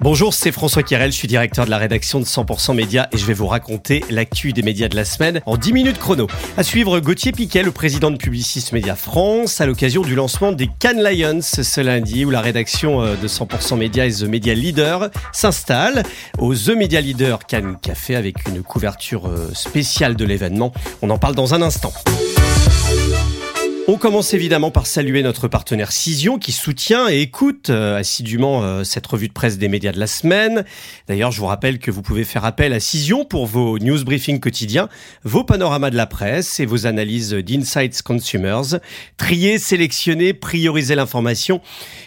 Bonjour, c'est François Kirel, je suis directeur de la rédaction de 100% Média et je vais vous raconter l'actu des médias de la semaine en 10 minutes chrono. À suivre Gauthier Piquet, le président de Publicis Média France, à l'occasion du lancement des Cannes Lions ce lundi où la rédaction euh, de 100% Média et The Media Leader s'installe au The Media Leader Cannes Café avec une couverture euh, spéciale de l'événement. On en parle dans un instant. On commence évidemment par saluer notre partenaire Cision qui soutient et écoute euh, assidûment euh, cette revue de presse des médias de la semaine. D'ailleurs, je vous rappelle que vous pouvez faire appel à Cision pour vos news briefings quotidiens, vos panoramas de la presse et vos analyses d'Insights Consumers. Trier, sélectionner, prioriser l'information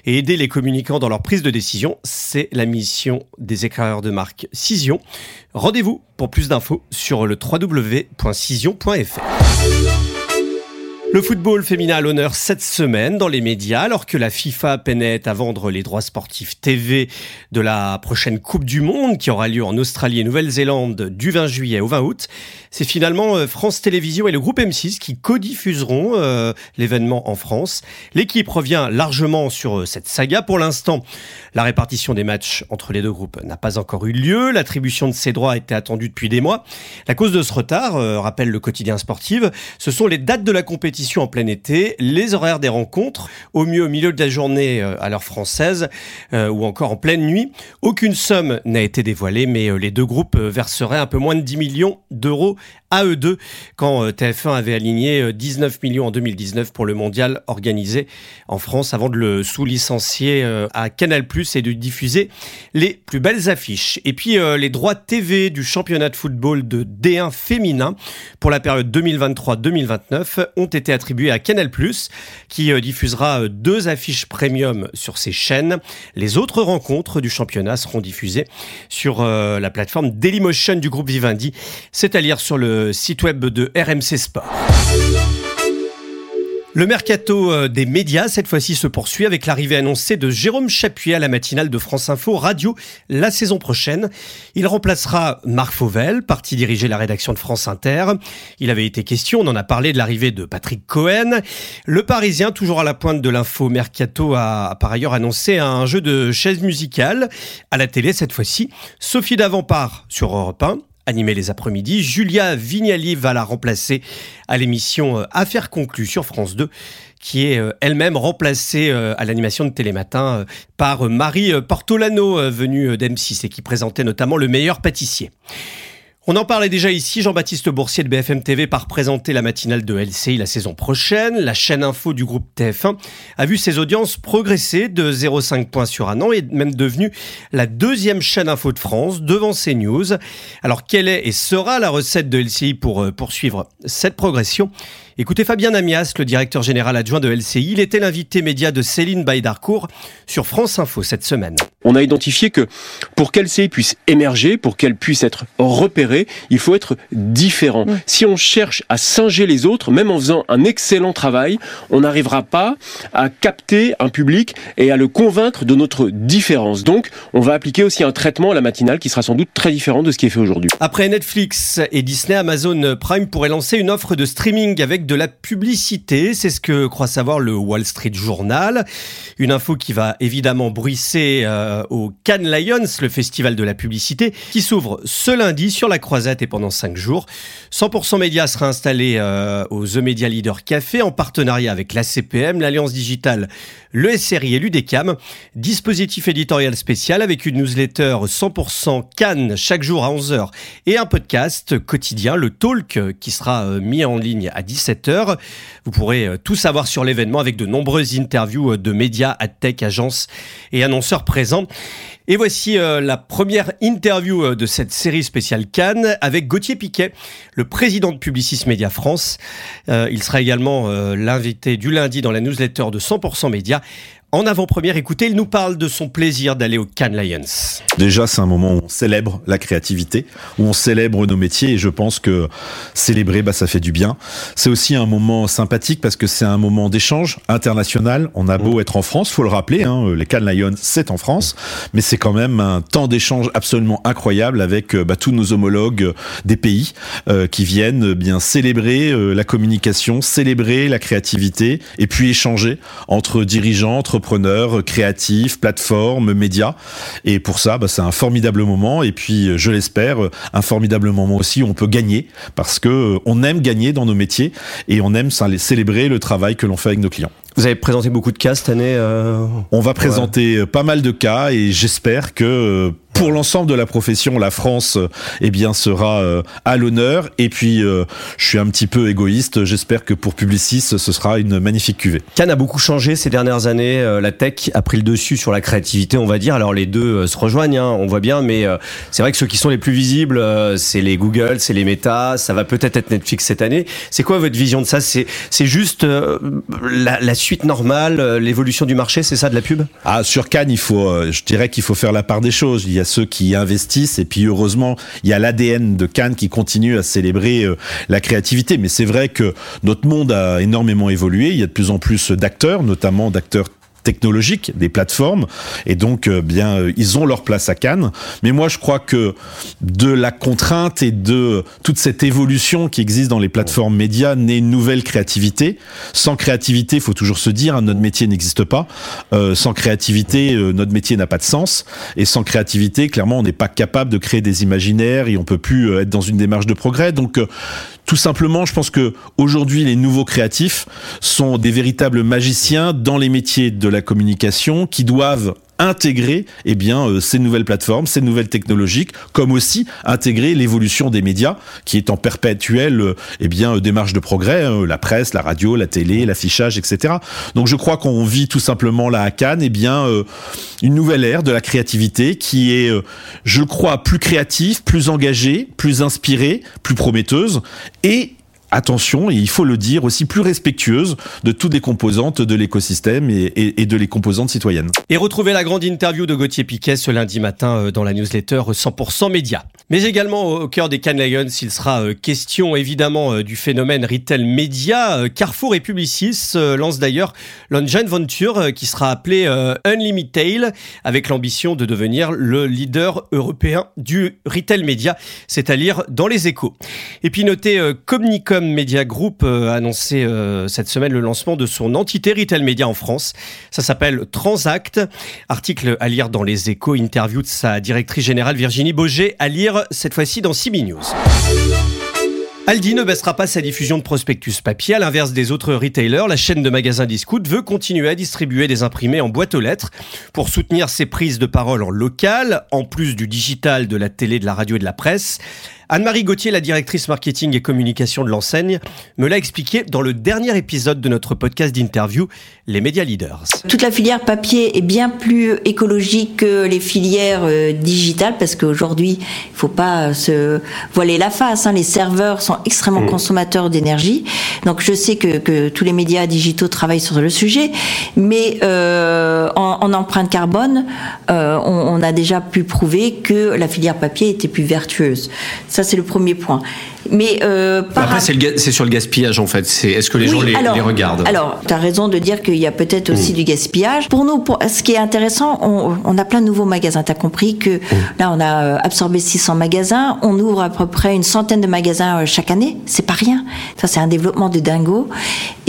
et aider les communicants dans leur prise de décision, c'est la mission des éclaireurs de marque Cision. Rendez-vous pour plus d'infos sur le www.cision.fr. Le football féminin à l'honneur cette semaine dans les médias alors que la FIFA peinait à vendre les droits sportifs TV de la prochaine Coupe du Monde qui aura lieu en Australie et Nouvelle-Zélande du 20 juillet au 20 août. C'est finalement euh, France Télévisions et le groupe M6 qui codiffuseront euh, l'événement en France. L'équipe revient largement sur euh, cette saga. Pour l'instant, la répartition des matchs entre les deux groupes n'a pas encore eu lieu. L'attribution de ces droits était attendue depuis des mois. La cause de ce retard, rappelle le quotidien sportif, ce sont les dates de la compétition en plein été, les horaires des rencontres, au mieux au milieu de la journée euh, à l'heure française euh, ou encore en pleine nuit. Aucune somme n'a été dévoilée, mais euh, les deux groupes verseraient un peu moins de 10 millions d'euros à eux deux quand TF1 avait aligné 19 millions en 2019 pour le mondial organisé en France avant de le sous-licencier à Canal+ et de diffuser les plus belles affiches. Et puis les droits TV du championnat de football de D1 féminin pour la période 2023-2029 ont été attribué à Canal+, qui euh, diffusera euh, deux affiches premium sur ses chaînes. Les autres rencontres du championnat seront diffusées sur euh, la plateforme Dailymotion du groupe Vivendi, c'est-à-dire sur le site web de RMC Sport. Le mercato euh, des médias, cette fois-ci, se poursuit avec l'arrivée annoncée de Jérôme Chapuis à la matinale de France Info Radio la saison prochaine. Il remplacera Marc Fauvel, parti diriger la rédaction de France Inter. Il avait été question, on en a parlé, de l'arrivée de Patrick Cohen. Le Parisien, toujours à la pointe de l'info mercato, a par ailleurs annoncé un jeu de chaises musicales à la télé cette fois-ci. Sophie Davenpart sur Europe 1 animer les après-midi. Julia Vignali va la remplacer à l'émission euh, Affaires conclues sur France 2 qui est euh, elle-même remplacée euh, à l'animation de Télématin par Marie Portolano, venue d'M6 et qui présentait notamment Le meilleur pâtissier. On en parlait déjà ici, Jean-Baptiste Boursier de BFM TV part présenter la matinale de LCI la saison prochaine. La chaîne info du groupe TF1 a vu ses audiences progresser de 0,5 points sur un an et même devenue la deuxième chaîne info de France devant CNews. Alors quelle est et sera la recette de LCI pour euh, poursuivre cette progression? Écoutez Fabien Amias, le directeur général adjoint de LCI. Il était l'invité média de Céline Baïdarcourt sur France Info cette semaine. On a identifié que pour qu'LCI puisse émerger, pour qu'elle puisse être repérée, il faut être différent. Si on cherche à singer les autres, même en faisant un excellent travail, on n'arrivera pas à capter un public et à le convaincre de notre différence. Donc, on va appliquer aussi un traitement à la matinale qui sera sans doute très différent de ce qui est fait aujourd'hui. Après Netflix et Disney, Amazon Prime pourrait lancer une offre de streaming avec de la publicité. C'est ce que croit savoir le Wall Street Journal. Une info qui va évidemment bruisser euh, au Cannes Lions, le festival de la publicité, qui s'ouvre ce lundi sur la Croisette et pendant cinq jours. 100% Média sera installé euh, au The Media Leader Café en partenariat avec la CPM, l'Alliance Digitale, le SRI et l'UDECAM. Dispositif éditorial spécial avec une newsletter 100% Cannes chaque jour à 11h et un podcast quotidien, le Talk, qui sera euh, mis en ligne à 17 vous pourrez euh, tout savoir sur l'événement avec de nombreuses interviews euh, de médias, tech, agences et annonceurs présents. Et voici euh, la première interview de cette série spéciale Cannes avec Gauthier Piquet, le président de Publicis Média France. il sera également l'invité du lundi dans la newsletter de 100% Média. En avant-première, écoutez, il nous parle de son plaisir d'aller au Cannes Lions. Déjà, c'est un moment où on célèbre la créativité, où on célèbre nos métiers, et je pense que célébrer, bah, ça fait du bien. C'est aussi un moment sympathique parce que c'est un moment d'échange international. On a beau être en France, faut le rappeler, hein, les Cannes Lions, c'est en France, mais c'est quand même un temps d'échange absolument incroyable avec bah, tous nos homologues des pays euh, qui viennent bien célébrer euh, la communication, célébrer la créativité, et puis échanger entre dirigeants, entre entrepreneurs, créatifs, plateformes, médias. Et pour ça, bah, c'est un formidable moment. Et puis, je l'espère, un formidable moment aussi où on peut gagner parce que on aime gagner dans nos métiers et on aime célébrer le travail que l'on fait avec nos clients. Vous avez présenté beaucoup de cas cette année euh... On va présenter pas mal de cas et j'espère que pour l'ensemble de la profession, la France, euh, eh bien, sera euh, à l'honneur. Et puis, euh, je suis un petit peu égoïste. J'espère que pour Publicis, ce sera une magnifique cuvée. Cannes a beaucoup changé ces dernières années. La tech a pris le dessus sur la créativité, on va dire. Alors, les deux se rejoignent, hein, on voit bien, mais c'est vrai que ceux qui sont les plus visibles, c'est les Google, c'est les Meta. Ça va peut-être être Netflix cette année. C'est quoi votre vision de ça? C'est juste la, la, suite normale, l'évolution du marché, c'est ça de la pub? Ah, sur Cannes, il faut, je dirais qu'il faut faire la part des choses. Il y a ceux qui investissent. Et puis heureusement il y a l'ADN de Cannes qui continue à célébrer euh, la créativité. Mais c'est vrai que notre monde a énormément évolué. Il y a de plus en plus d'acteurs notamment d'acteurs technologiques, des plateformes, et donc euh, bien euh, ils ont leur place à Cannes. Mais moi je crois que de la contrainte et de toute cette évolution qui existe dans les plateformes médias naît une nouvelle créativité. Sans créativité, il faut toujours se dire, hein, notre métier n'existe pas. Euh, sans créativité, notre métier n'a pas de sens. Et sans créativité, clairement, on n'est pas capable de créer des imaginaires et on peut plus être dans une démarche de progrès. Donc tout simplement, je pense que aujourd'hui, les nouveaux créatifs sont des véritables magiciens dans les métiers de la communication qui doivent intégrer eh bien euh, ces nouvelles plateformes, ces nouvelles technologies, comme aussi intégrer l'évolution des médias qui est en perpétuelle euh, eh bien euh, démarche de progrès, hein, la presse, la radio, la télé, l'affichage, etc. Donc je crois qu'on vit tout simplement là à Cannes eh bien une nouvelle ère de la créativité qui est, je crois, plus créative, plus engagée, plus inspirée, plus prometteuse et attention, et il faut le dire, aussi plus respectueuse de toutes les composantes de l'écosystème et, de les composantes citoyennes. Et retrouvez la grande interview de Gauthier Piquet ce lundi matin euh, dans la newsletter 100% Média. Mais également au cœur des Cannes Lions, il sera euh, question évidemment euh, du phénomène retail média. Carrefour et Publicis lancent d'ailleurs l'engine venture qui sera appelé Unlimited avec l'ambition de devenir le leader européen du retail média, c'est-à-dire dans les échos. Et puis notez Comnicom Media Group euh, a annoncé euh, cette semaine le lancement de son entité retail média en France. Ça s'appelle Transact. Article à lire dans les échos, interview de sa directrice générale Virginie Boger à lire cette fois-ci dans CB News. Aldi ne baissera pas sa diffusion de prospectus papier. À l'inverse des autres retailers, la chaîne de magasins Discount veut continuer à distribuer des imprimés en boîte aux lettres pour soutenir ses prises de parole en local, en plus du digital, de la télé, de la radio et de la presse. Anne-Marie Gauthier, la directrice marketing et communication de l'enseigne, me l'a expliqué dans le dernier épisode de notre podcast d'interview, Les Médias Leaders. Toute la filière papier est bien plus écologique que les filières euh, digitales parce qu'aujourd'hui, il faut pas se voiler la face. Hein. Les serveurs sont extrêmement mmh. consommateurs d'énergie. Donc je sais que, que, tous les médias digitaux travaillent sur le sujet, mais euh, en, en, empreinte carbone, euh, on, on, a déjà pu prouver que la filière papier était plus vertueuse. Ça, c'est le premier point. Mais euh, après, c'est sur le gaspillage en fait. C'est est-ce que les gens les, regardent? Alors, tu as raison de dire qu'il y a peut-être aussi mmh. du gaspillage. Pour nous, pour, ce qui est intéressant, on, a plein de nouveaux magasins. Tu as compris que mmh. là, on a euh, absorbé 600 magasins. On ouvre à peu près une centaine de magasins euh, chaque année. C'est pas rien. Ça, c'est un développement de dingo.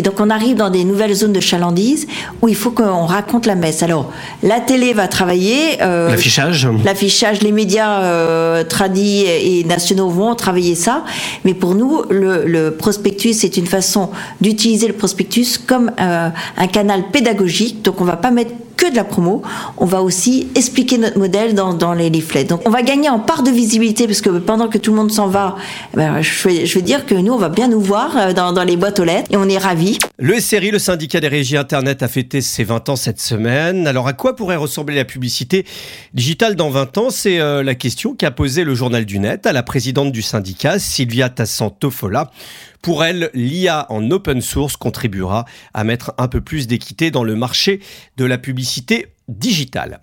Et donc, on arrive dans des nouvelles zones de chalandise où il faut qu'on raconte la messe. Alors, la télé va travailler. Euh, l'affichage. L'affichage, les médias euh, tradis et nationaux vont travailler ça. Mais pour nous, le, prospectus, c'est une façon d'utiliser le prospectus comme euh, un canal pédagogique. Donc on va pas mettre que de la promo, on va aussi expliquer notre modèle dans, les leaflets. Donc on va gagner en part de visibilité parce que pendant que tout le monde s'en va, eh ben, je, vais, je vais dire que nous, on va bien nous voir euh, dans, les boîtes aux lettres et on est ravis. Le SRI, le syndicat des régies Internet, a fêté ses 20 ans cette semaine. Alors à quoi pourrait ressembler la publicité digitale dans 20 ans? C'est euh, la question qu'a posée le journal du net à la présidente du syndicat, Sylvia Tassantofola. Pour elle, l'IA en open source contribuera à mettre un peu plus d'équité dans le marché de la publicité digitale.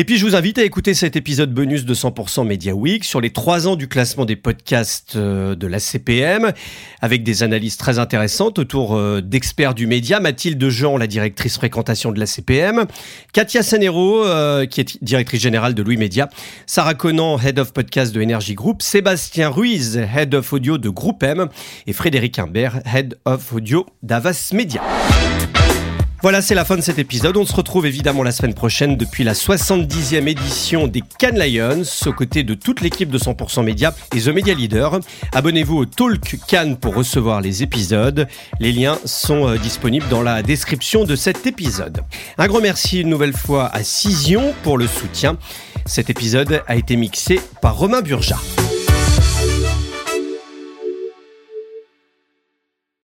Et puis je vous invite à écouter cet épisode bonus de 100% Media Week sur les trois ans du classement des podcasts euh, de la CPM, avec des analyses très intéressantes autour euh, d'experts du média, Mathilde Jean, la directrice fréquentation de la CPM, Katia Sanero, euh, qui est directrice générale de Louis Média, Sarah Conan, Head of Podcast de Energy Group, Sébastien Ruiz, Head of Audio de Groupe M, et Frédéric Imbert, Head of Audio d'Avas Media. Voilà, c'est la fin de cet épisode. On se retrouve évidemment la semaine prochaine depuis la 70e édition des Cannes Lions, aux côtés de toute l'équipe de 100% Média et The Media Leader. Abonnez-vous au Talk Cannes pour recevoir les épisodes. Les liens sont euh, disponibles dans la description de cet épisode. Un grand merci une nouvelle fois à Cision pour le soutien. Cet épisode a été mixé par Romain Burja.